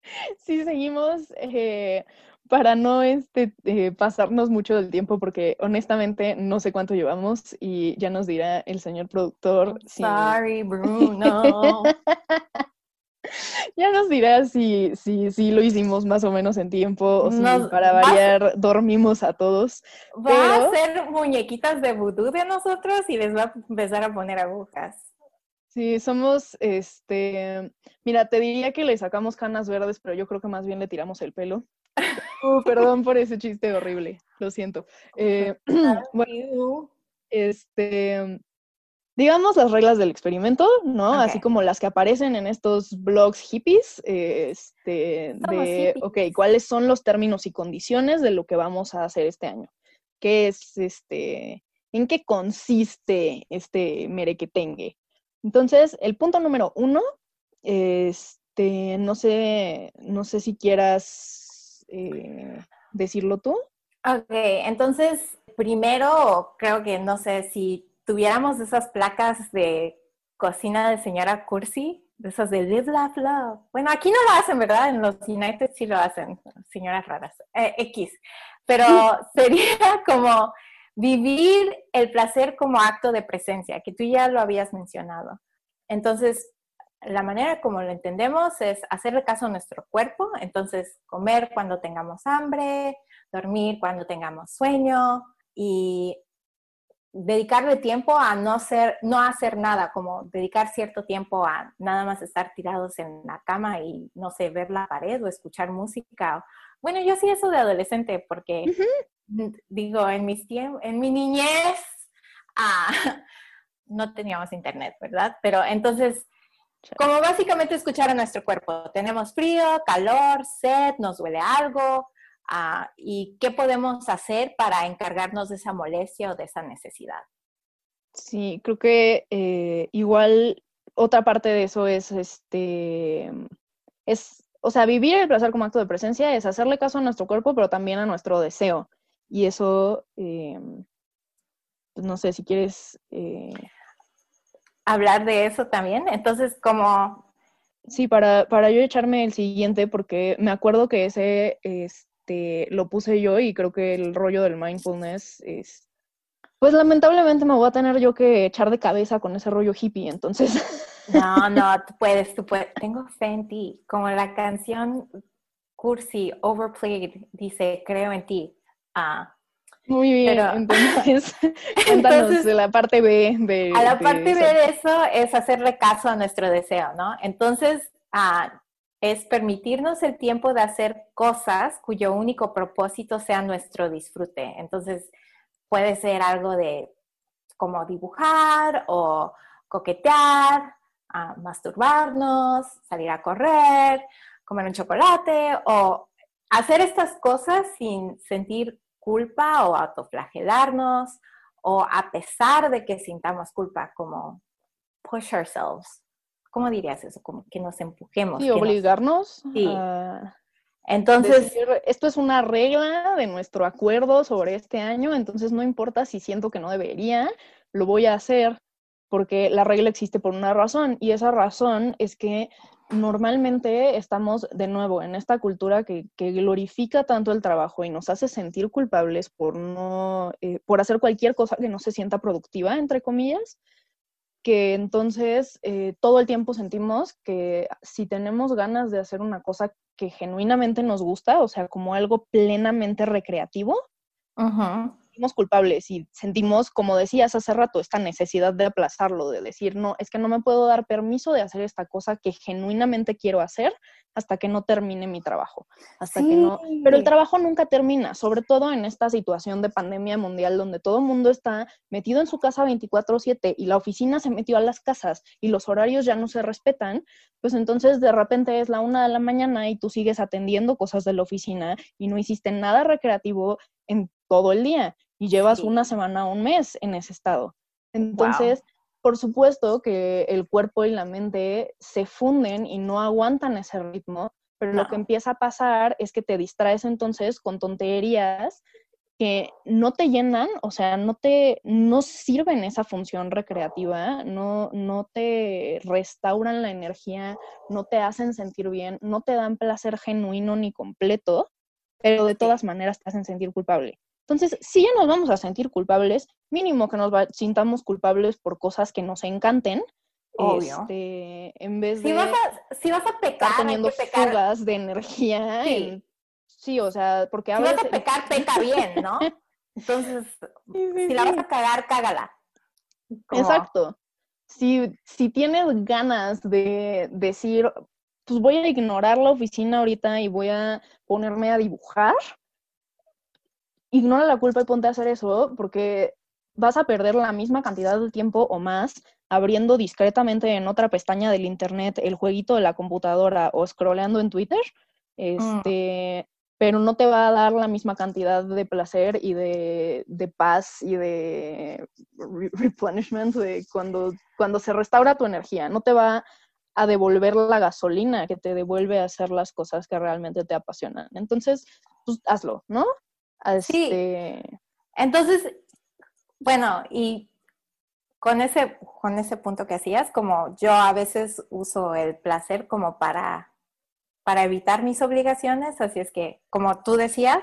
Si seguimos eh, para no este, eh, pasarnos mucho del tiempo, porque honestamente no sé cuánto llevamos y ya nos dirá el señor productor. Sorry, Bruno. ya nos dirá si, si, si, lo hicimos más o menos en tiempo o si para variar dormimos a todos. Va a hacer muñequitas de vudú de nosotros y les va a empezar a poner agujas. Sí, somos, este, mira, te diría que le sacamos canas verdes, pero yo creo que más bien le tiramos el pelo. Uh, perdón por ese chiste horrible, lo siento. Eh, bueno, este, digamos las reglas del experimento, ¿no? Así como las que aparecen en estos blogs hippies, este, de, ok, ¿cuáles son los términos y condiciones de lo que vamos a hacer este año? ¿Qué es, este, en qué consiste este merequetengue? Entonces, el punto número uno, este, no sé, no sé si quieras eh, decirlo tú. Ok, entonces primero creo que no sé si tuviéramos esas placas de cocina de señora Cursi, de esas de Live, Laugh, Love. Bueno, aquí no lo hacen, ¿verdad? En los United sí lo hacen, señoras raras. Eh, X. Pero sería como vivir el placer como acto de presencia, que tú ya lo habías mencionado. Entonces, la manera como lo entendemos es hacerle caso a nuestro cuerpo, entonces comer cuando tengamos hambre, dormir cuando tengamos sueño y dedicarle tiempo a no, ser, no hacer nada, como dedicar cierto tiempo a nada más estar tirados en la cama y, no sé, ver la pared o escuchar música. Bueno, yo sí eso de adolescente porque, digo, en, mis en mi niñez ah, no teníamos internet, ¿verdad? Pero entonces como básicamente escuchar a nuestro cuerpo. Tenemos frío, calor, sed, nos duele algo. Ah, ¿Y qué podemos hacer para encargarnos de esa molestia o de esa necesidad? Sí, creo que eh, igual otra parte de eso es, este, es, o sea, vivir el placer como acto de presencia es hacerle caso a nuestro cuerpo, pero también a nuestro deseo. Y eso, eh, pues no sé, si quieres... Eh, hablar de eso también. Entonces, como... Sí, para, para yo echarme el siguiente, porque me acuerdo que ese este, lo puse yo y creo que el rollo del mindfulness es... Pues lamentablemente me voy a tener yo que echar de cabeza con ese rollo hippie, entonces... No, no, tú puedes, tú puedes. Tengo fe en ti. Como la canción Cursi, Overplayed, dice, creo en ti. Ah, muy bien, entonces, cuéntanos de la parte B de... A la parte B de eso es hacerle caso a nuestro deseo, ¿no? Entonces, ah, es permitirnos el tiempo de hacer cosas cuyo único propósito sea nuestro disfrute. Entonces, puede ser algo de como dibujar o coquetear, ah, masturbarnos, salir a correr, comer un chocolate o hacer estas cosas sin sentir culpa o autoflagelarnos o a pesar de que sintamos culpa, como push ourselves. ¿Cómo dirías eso? Como que nos empujemos. Y obligarnos. Sí. Entonces, esto es una regla de nuestro acuerdo sobre este año, entonces no importa si siento que no debería, lo voy a hacer porque la regla existe por una razón y esa razón es que normalmente estamos de nuevo en esta cultura que, glorifica tanto el trabajo y nos hace sentir culpables por no, eh, por hacer cualquier cosa que no se sienta productiva, entre comillas, que entonces eh, todo el tiempo sentimos que si tenemos ganas de hacer una cosa que genuinamente nos gusta, o sea, como algo plenamente recreativo, sentimos culpables y sentimos, como decías hace rato, esta necesidad de aplazarlo, de decir, no, es que no me puedo dar permiso de hacer esta cosa que genuinamente quiero hacer hasta que no termine mi trabajo. Hasta que no. Pero el trabajo nunca termina, sobre todo en esta situación de pandemia mundial donde todo el mundo está metido en su casa 24/7 y la oficina se metió a las casas y los horarios ya no se respetan, pues entonces de repente es la una de la mañana y tú sigues atendiendo cosas de la oficina y no hiciste nada recreativo en todo el día y llevas una semana o un mes en ese estado. Entonces, por supuesto que el cuerpo y la mente se funden y no aguantan ese ritmo, pero lo que empieza a pasar es que te distraes entonces con tonterías que no te llenan, o sea, no te no sirven esa función recreativa, no, no te restauran la energía, no te hacen sentir bien, no te dan placer genuino ni completo, pero de todas maneras te hacen sentir culpable. Entonces, si ya nos vamos a sentir culpables, mínimo que nos sintamos culpables por cosas que nos encanten. Obvio. Este, en vez de. Vas a, si vas a pecar, teniendo fugas de energía. Sí. sí, o sea, porque a si vas a pecar, peca bien, ¿no? Entonces, si la vas a cagar, cágala. Exacto. Si, si tienes ganas de decir, pues voy a ignorar la oficina ahorita y voy a ponerme a dibujar, ignora la culpa y ponte a hacer eso porque vas a perder la misma cantidad de tiempo o más abriendo discretamente en otra pestaña del internet el jueguito de la computadora o scrolleando en Twitter, mm. este, pero no te va a dar la misma cantidad de placer y de, paz y de replenishment de cuando, cuando se restaura tu energía. No te va a devolver la gasolina que te devuelve a hacer las cosas que realmente te apasionan. Entonces, pues hazlo, ¿no? Sí. Este, Entonces, bueno, y con ese, con ese punto que hacías, como yo a veces uso el placer como para, para evitar mis obligaciones, así es que, como tú decías,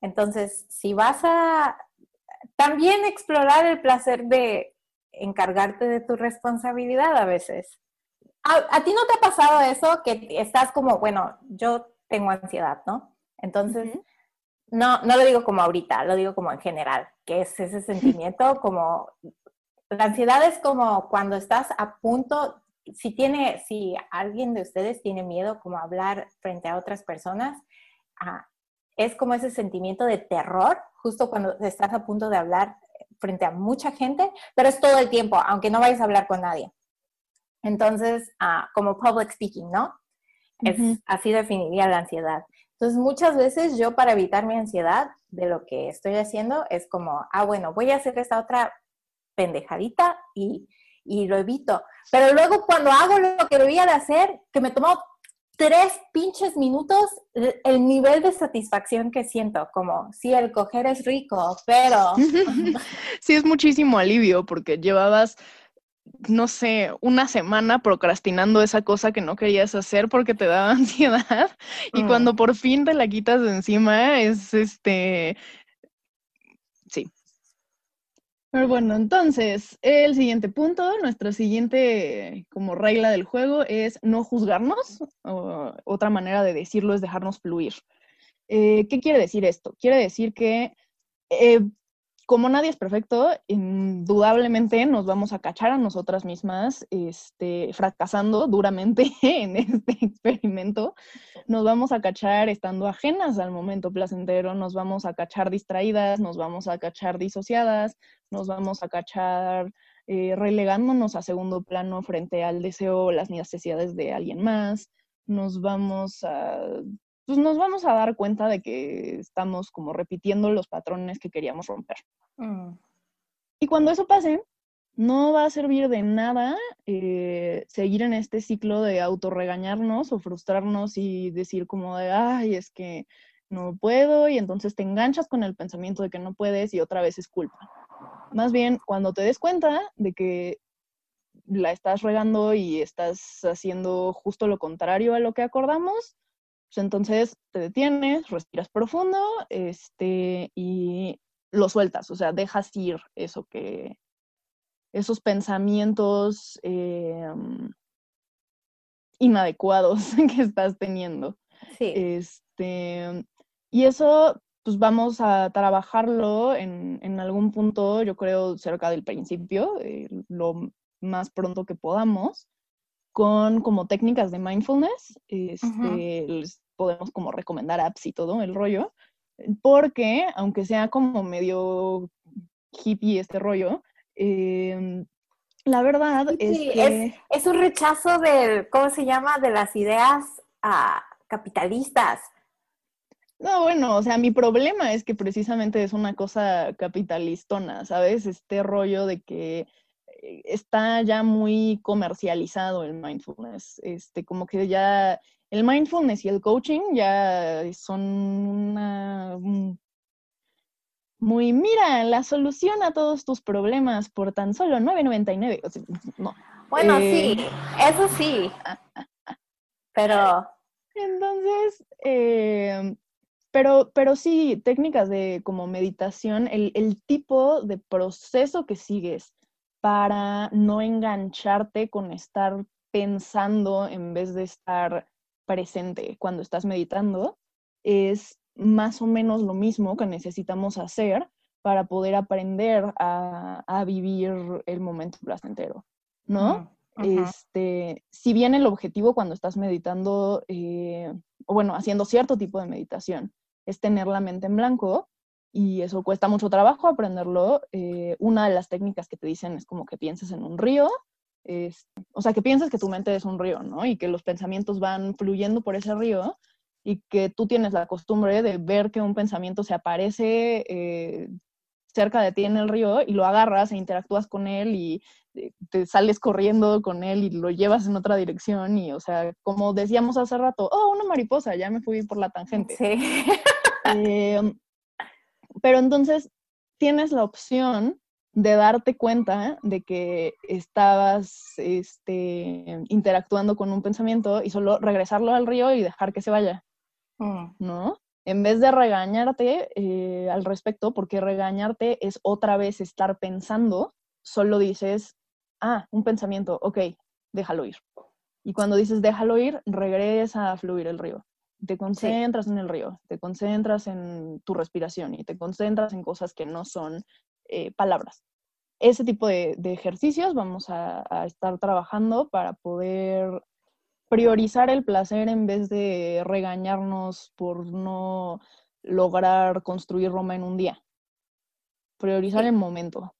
entonces, si vas a también explorar el placer de encargarte de tu responsabilidad a veces. ¿A, ti no te ha pasado eso que estás como, bueno, yo tengo ansiedad, ¿no? Entonces, no, no lo digo como ahorita, lo digo como en general, que es ese sentimiento como, la ansiedad es como cuando estás a punto, si tiene, si alguien de ustedes tiene miedo como hablar frente a otras personas, ah, es como ese sentimiento de terror, justo cuando estás a punto de hablar frente a mucha gente, pero es todo el tiempo, aunque no vayas a hablar con nadie. Entonces, ah, como public speaking, ¿no? Es, Así definiría la ansiedad. Entonces, muchas veces yo para evitar mi ansiedad de lo que estoy haciendo es como, ah, bueno, voy a hacer esta otra pendejadita y, lo evito. Pero luego cuando hago lo que debía de hacer, que me tomó tres pinches minutos, el nivel de satisfacción que siento, como, sí, el coger es rico, pero... Sí, es muchísimo alivio porque llevabas no sé, una semana procrastinando esa cosa que no querías hacer porque te daba ansiedad y mm. cuando por fin te la quitas de encima es este, sí. Pero bueno, entonces, el siguiente punto, nuestra siguiente como regla del juego es no juzgarnos. otra manera de decirlo es dejarnos fluir. Eh, ¿Qué quiere decir esto? Quiere decir que eh, como nadie es perfecto, indudablemente nos vamos a cachar a nosotras mismas, este, fracasando duramente en este experimento. Nos vamos a cachar estando ajenas al momento placentero, nos vamos a cachar distraídas, nos vamos a cachar disociadas, nos vamos a cachar eh, relegándonos a segundo plano frente al deseo o las necesidades de alguien más. Nos vamos a pues nos vamos a dar cuenta de que estamos como repitiendo los patrones que queríamos romper. Mm. Y cuando eso pase, no va a servir de nada eh, seguir en este ciclo de autorregañarnos o frustrarnos y decir como de, ay, es que no puedo y entonces te enganchas con el pensamiento de que no puedes y otra vez es culpa. Más bien, cuando te des cuenta de que la estás regando y estás haciendo justo lo contrario a lo que acordamos, pues entonces te detienes, respiras profundo este, y lo sueltas, o sea, dejas ir eso que, esos pensamientos em, inadecuados que estás teniendo. Sí. Este, y eso, pues vamos a trabajarlo en, en algún punto, yo creo, cerca del principio, eh, lo más pronto que podamos, con como técnicas de mindfulness. Este, Les podemos como recomendar apps y todo el rollo, porque aunque sea como medio hippie este rollo, Em, la verdad es que... Es, un rechazo del, ¿cómo se llama? De las ideas ah, capitalistas. No, bueno, o sea, mi problema es que precisamente es una cosa capitalistona, ¿sabes? Este rollo de que eh, está ya muy comercializado el mindfulness, este, como que ya el mindfulness y el coaching ya son una, muy, mira, la solución a todos tus problemas por tan solo 9.99. no. Bueno, sí, eh, eso sí. Pero. Entonces, eh, pero, pero sí, técnicas de como meditación, el, el tipo de proceso que sigues para no engancharte con estar pensando en vez de estar presente cuando estás meditando, es más o menos lo mismo que necesitamos hacer para poder aprender a, vivir el momento placentero, ¿no? Este, si bien el objetivo cuando estás meditando, eh, o bueno, haciendo cierto tipo de meditación, es tener la mente en blanco, y eso cuesta mucho trabajo aprenderlo, eh, una de las técnicas que te dicen es como que pienses en un río, o sea, que pienses que tu mente es un río, ¿no? Y que los pensamientos van fluyendo por ese río, y que tú tienes la costumbre de ver que un pensamiento se aparece eh, cerca de ti en el río y lo agarras e interactúas con él y eh, te sales corriendo con él y lo llevas en otra dirección y, o sea, como decíamos hace rato, oh, una mariposa, ya me fui por la tangente. Sí. Em, pero entonces tienes la opción de darte cuenta de que estabas este, interactuando con un pensamiento y solo regresarlo al río y dejar que se vaya. Mm. ¿no? En vez de regañarte eh, al respecto, porque regañarte es otra vez estar pensando, solo dices, ah, un pensamiento, ok, déjalo ir. Y cuando dices déjalo ir, regresa a fluir el río. Te concentras en el río, te concentras en tu respiración y te concentras en cosas que no son eh, palabras. Ese tipo de, ejercicios vamos a, estar trabajando para poder priorizar el placer en vez de regañarnos por no lograr construir Roma en un día. Priorizar el momento.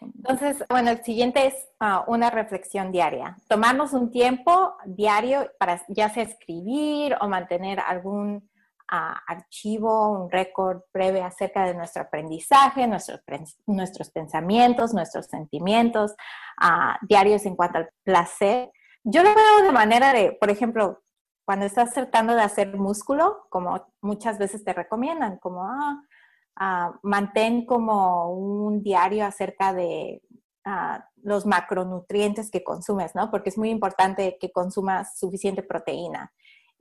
Entonces, bueno, el siguiente es ah, una reflexión diaria. Tomarnos un tiempo diario para ya sea escribir o mantener algún archivo, un récord breve acerca de nuestro aprendizaje, nuestros, nuestros pensamientos, nuestros sentimientos, ah, diarios en cuanto al placer yo lo veo de manera de, por ejemplo, cuando estás tratando de hacer músculo, como muchas veces te recomiendan, como, ah, ah mantén como un diario acerca de los macronutrientes que consumes, ¿no? Porque es muy importante que consumas suficiente proteína.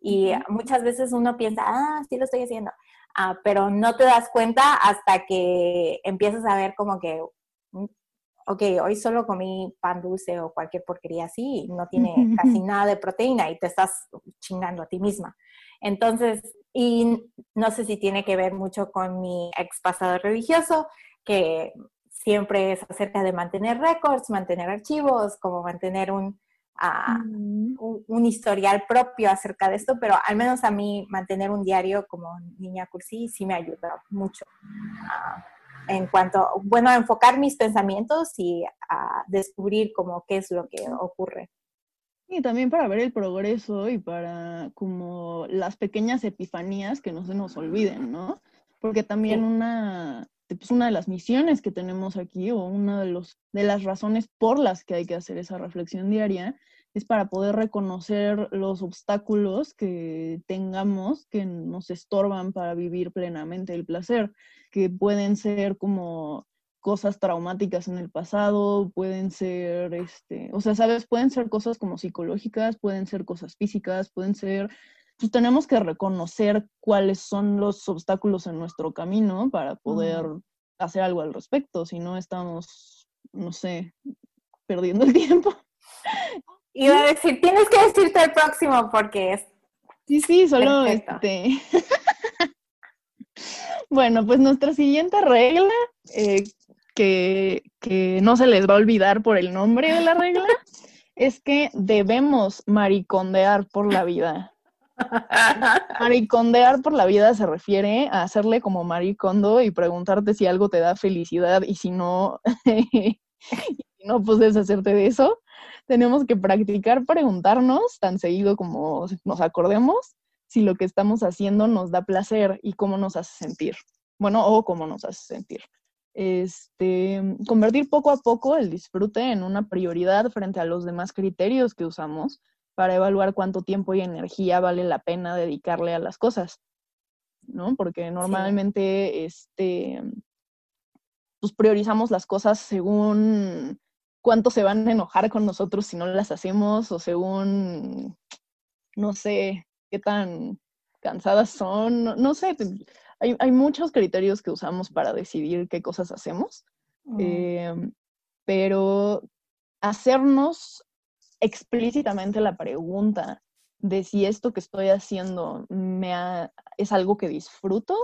Y muchas veces uno piensa, ah, sí lo estoy haciendo, ah, pero no te das cuenta hasta que empiezas a ver como que ok, hoy solo comí pan dulce o cualquier porquería así, no tiene casi nada de proteína y te estás chingando a ti misma. Entonces, y no sé si tiene que ver mucho con mi ex pasado religioso, que siempre es acerca de mantener récords, mantener archivos, como mantener un, mm. un, historial propio acerca de esto, pero al menos a mí mantener un diario como niña cursi sí me ayuda mucho. Uh, en cuanto, bueno, a enfocar mis pensamientos y a descubrir como qué es lo que ocurre. Y también para ver el progreso y para como las pequeñas epifanías que no se nos olviden, ¿no? Porque también una, este, pues una de las misiones que tenemos aquí o una de, de las razones por las que hay que hacer esa reflexión diaria es para poder reconocer los obstáculos que tengamos que nos estorban para vivir plenamente el placer, que pueden ser como cosas traumáticas en el pasado, pueden ser, este, o sea, sabes, pueden ser cosas como psicológicas, pueden ser cosas físicas, pueden ser, pues tenemos que reconocer cuáles son los obstáculos en nuestro camino para poder hacer algo al respecto, si no estamos, no sé, perdiendo el tiempo. Iba a decir, tienes que decirte el próximo porque es. Sí, sí, solo este. bueno, pues nuestra siguiente regla, eh, que, que no se les va a olvidar por el nombre de la regla, es que debemos maricondear por la vida. Maricondear por la vida se refiere a hacerle como maricondo y preguntarte si algo te da felicidad y si no, no, pues deshacerte de eso tenemos que practicar preguntarnos tan seguido como nos acordemos si lo que estamos haciendo nos da placer y cómo nos hace sentir. Bueno, o cómo nos hace sentir. Este, convertir poco a poco el disfrute en una prioridad frente a los demás criterios que usamos para evaluar cuánto tiempo y energía vale la pena dedicarle a las cosas, ¿no? Porque normalmente, este, pues priorizamos las cosas según cuánto se van a enojar con nosotros si no las hacemos o según, no sé, qué tan cansadas son, no, sé, hay, muchos criterios que usamos para decidir qué cosas hacemos, mm. em, pero hacernos explícitamente la pregunta de si esto que estoy haciendo me es algo que disfruto,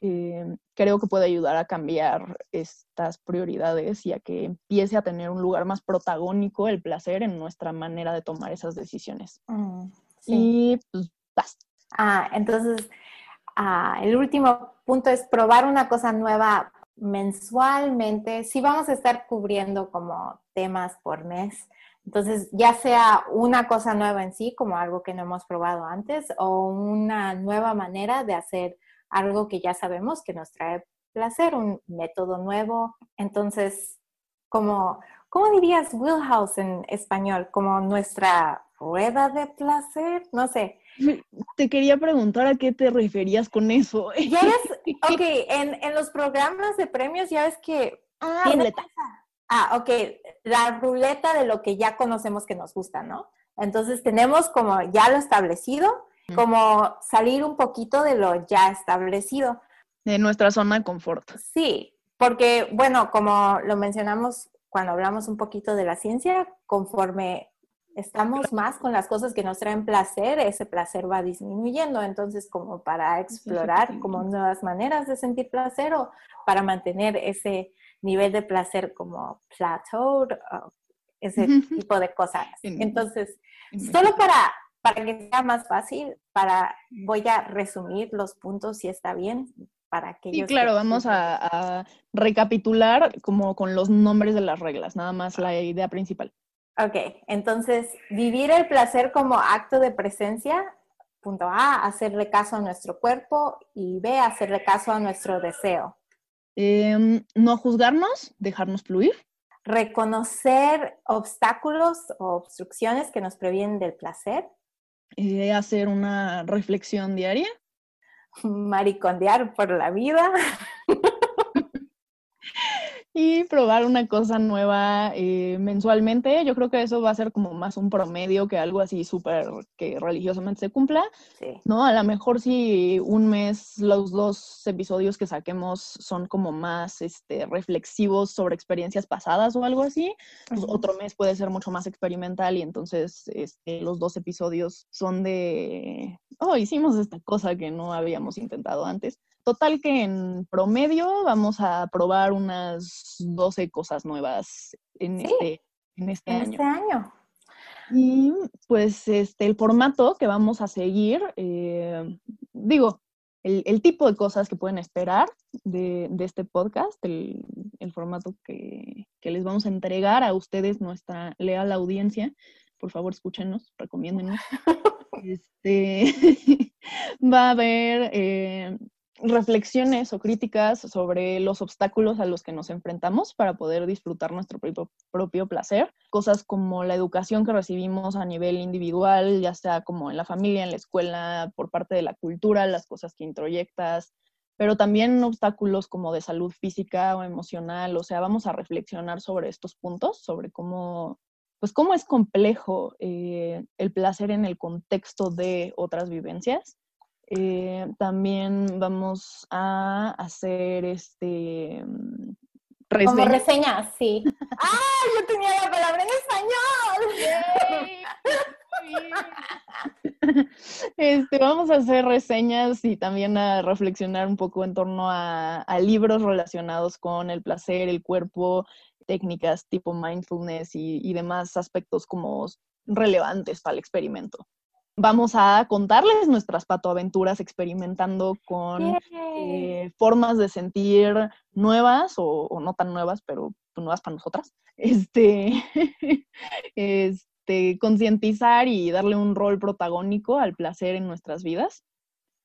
eh, creo que puede ayudar a cambiar estas prioridades y a que empiece a tener un lugar más protagónico el placer en nuestra manera de tomar esas decisiones. Mm, y pues basta. Ah, entonces, ah, el último punto es probar una cosa nueva mensualmente. Si vamos a estar cubriendo como temas por mes. Entonces, ya sea una cosa nueva en sí, como algo que no hemos probado antes, o una nueva manera de hacer algo que ya sabemos que nos trae placer, un método nuevo. Entonces, como, ¿cómo dirías Wheelhouse en español? Como nuestra rueda de placer, no sé. Te quería preguntar a qué te referías con eso. Ya ves, ok, en, en, los programas de premios ya ves que... Ah, ruleta. Ah, ok, la ruleta de lo que ya conocemos que nos gusta, ¿no? Entonces tenemos como ya lo establecido como salir un poquito de lo ya establecido. De nuestra zona de confort. Sí, porque, bueno, como lo mencionamos cuando hablamos un poquito de la ciencia, conforme estamos más con las cosas que nos traen placer, ese placer va disminuyendo. Entonces, como para explorar como nuevas maneras de sentir placer o para mantener ese nivel de placer como plateau, ese tipo de cosas. Entonces, solo para para que sea más fácil, para voy a resumir los puntos si está bien, para que Sí, claro, vamos a, recapitular como con los nombres de las reglas, nada más la idea principal. Ok, entonces, vivir el placer como acto de presencia, punto A, hacerle caso a nuestro cuerpo y B, hacerle caso a nuestro deseo. Em, no juzgarnos, dejarnos fluir. Reconocer obstáculos o obstrucciones que nos previenen del placer eh, hacer una reflexión diaria. Maricondear por la vida. y probar una cosa nueva eh, mensualmente. Yo creo que eso va a ser como más un promedio que algo así súper que religiosamente se cumpla. ¿No? A lo mejor si un mes los dos episodios que saquemos son como más este, reflexivos sobre experiencias pasadas o algo así, pues otro mes puede ser mucho más experimental y entonces este, los dos episodios son de, oh, hicimos esta cosa que no habíamos intentado antes. Total que en promedio vamos a probar unas 12 cosas nuevas en, este, en este año. Este año. Y pues este, el formato que vamos a seguir, eh, digo, el, tipo de cosas que pueden esperar de, este podcast, el, formato que, que, les vamos a entregar a ustedes, nuestra leal audiencia. Por favor, escúchenos, recomiéndenos. este, va a haber eh, reflexiones o críticas sobre los obstáculos a los que nos enfrentamos para poder disfrutar nuestro propio, placer. Cosas como la educación que recibimos a nivel individual, ya sea como en la familia, en la escuela, por parte de la cultura, las cosas que introyectas, pero también obstáculos como de salud física o emocional. O sea, vamos a reflexionar sobre estos puntos, sobre cómo, pues cómo es complejo eh, el placer en el contexto de otras vivencias eh, también vamos a hacer este mm, reseñas. Como reseñas, sí. ¡Ah! Yo tenía la palabra en español. Este, vamos a hacer reseñas y también a reflexionar un poco en torno a, libros relacionados con el placer, el cuerpo, técnicas tipo mindfulness y, y demás aspectos como relevantes para el experimento vamos a contarles nuestras patoaventuras experimentando con eh, formas de sentir nuevas o, no tan nuevas, pero nuevas para nosotras. Este, este, concientizar y darle un rol protagónico al placer en nuestras vidas.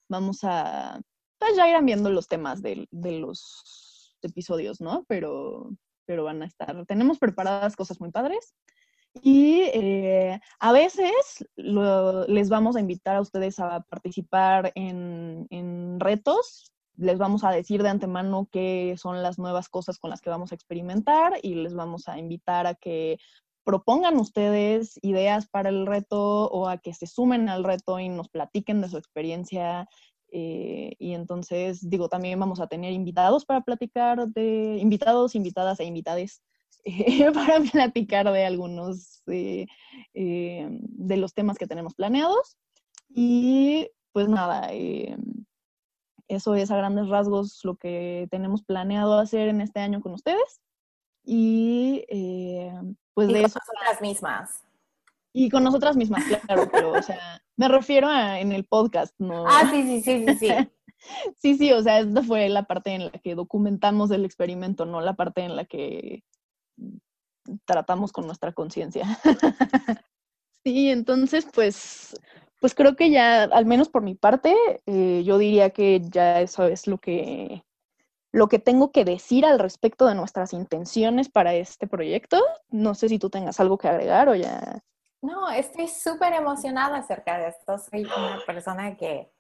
Vamos a, pues ya irán viendo los temas de, de los episodios, ¿no? Pero, pero van a estar, tenemos preparadas cosas muy padres. Y eh, a veces les vamos a invitar a ustedes a participar en, retos. Les vamos a decir de antemano qué son las nuevas cosas con las que vamos a experimentar y les vamos a invitar a que propongan ustedes ideas para el reto o a que se sumen al reto y nos platiquen de su experiencia. Eh, y entonces, digo, también vamos a tener invitados para platicar de invitados, invitadas e invitades para platicar de algunos eh, eh, de los temas que tenemos planeados. Y pues nada, eh, eso es a grandes rasgos lo que tenemos planeado hacer en este año con ustedes. Y pues de eso. Con nosotras mismas. Y con nosotras mismas, claro, pero, o sea, me refiero a en el podcast, ¿no? Ah, sí, sí, sí, sí, sí. sí, sí, o sea, esta fue la parte en la que documentamos el experimento, no la parte en la que tratamos con nuestra conciencia. sí, entonces, pues, pues creo que ya, al menos por mi parte, eh, yo diría que ya eso es lo que, lo que tengo que decir al respecto de nuestras intenciones para este proyecto. No sé si tú tengas algo que agregar o ya. No, estoy súper emocionada acerca de esto. Soy una persona que,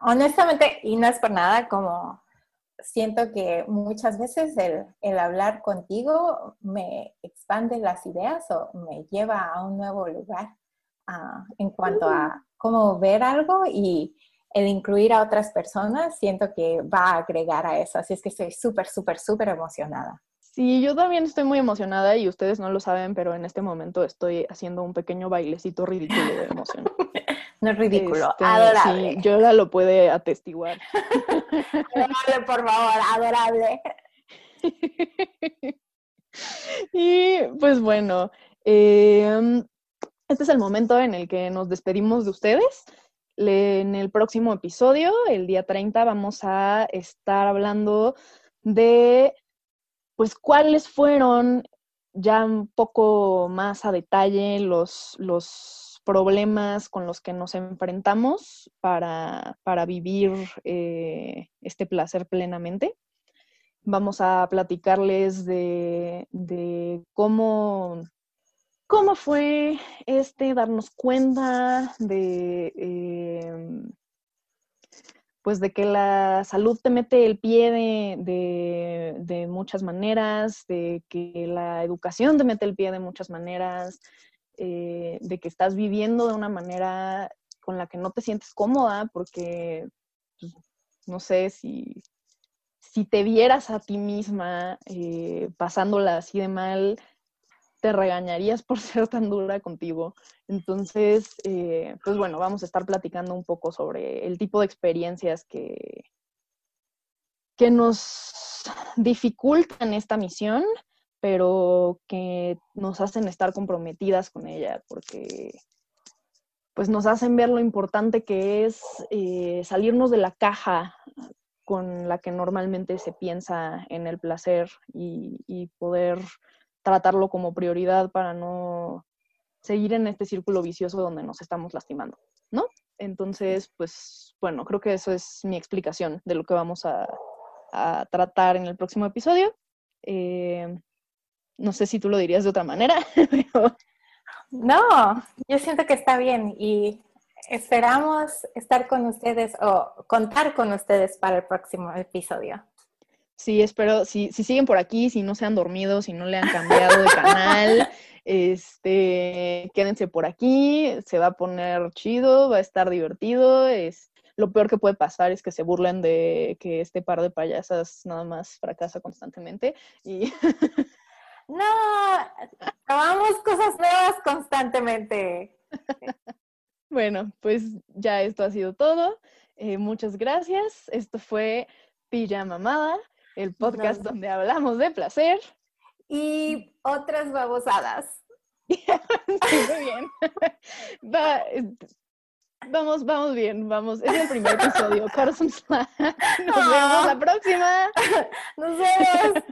honestamente, y no es por nada, como siento que muchas veces el, hablar contigo me expande las ideas o me lleva a un nuevo lugar ah, en cuanto a mm. cómo ver algo y el incluir a otras personas, siento que va a agregar a eso. Así es que estoy súper, súper, súper emocionada. Sí, yo también estoy muy emocionada y ustedes no lo saben, pero en este momento estoy haciendo un pequeño bailecito ridículo de emoción. No es ridículo, este, adorable. Sí, yo lo puede atestiguar. adorable, por favor, adorable. y pues bueno, em, este es el momento en el que nos despedimos de ustedes. en el próximo episodio, el día 30, vamos a estar hablando de pues cuáles fueron ya un poco más a detalle los, los problemas con los que nos enfrentamos para, vivir eh, este placer plenamente. Vamos a platicarles de, cómo, cómo fue este darnos cuenta de, em, pues de que la salud te mete el pie de, de, muchas maneras, de que la educación te mete el pie de muchas maneras, eh, de que estás viviendo de una manera con la que no te sientes cómoda, porque pues, no sé si, si te vieras a ti misma eh, pasándola así de mal, te regañarías por ser tan dura contigo. Entonces, eh, pues bueno, vamos a estar platicando un poco sobre el tipo de experiencias que, que nos dificultan esta misión pero que nos hacen estar comprometidas con ella, porque pues nos hacen ver lo importante que es eh, salirnos de la caja con la que normalmente se piensa en el placer y, poder tratarlo como prioridad para no seguir en este círculo vicioso donde nos estamos lastimando, ¿no? Entonces, pues bueno, creo que eso es mi explicación de lo que vamos a, tratar en el próximo episodio. Eh, no sé si tú lo dirías de otra manera, pero... No, yo siento que está bien y esperamos estar con ustedes o contar con ustedes para el próximo episodio. Sí, espero, si, si siguen por aquí, si no se han dormido, si no le han cambiado de canal, este, quédense por aquí, se va a poner chido, va a estar divertido, es, lo peor que puede pasar es que se burlen de que este par de payasas nada más fracasa constantemente y... No, probamos cosas nuevas constantemente. Bueno, pues ya esto ha sido todo. Eh, muchas gracias. Esto fue Pijamamada, el podcast donde hablamos de placer. Y otras babosadas. sí, muy bien. vamos, vamos bien, vamos. Es el primer episodio. Corazón Nos vemos la próxima. Nos vemos.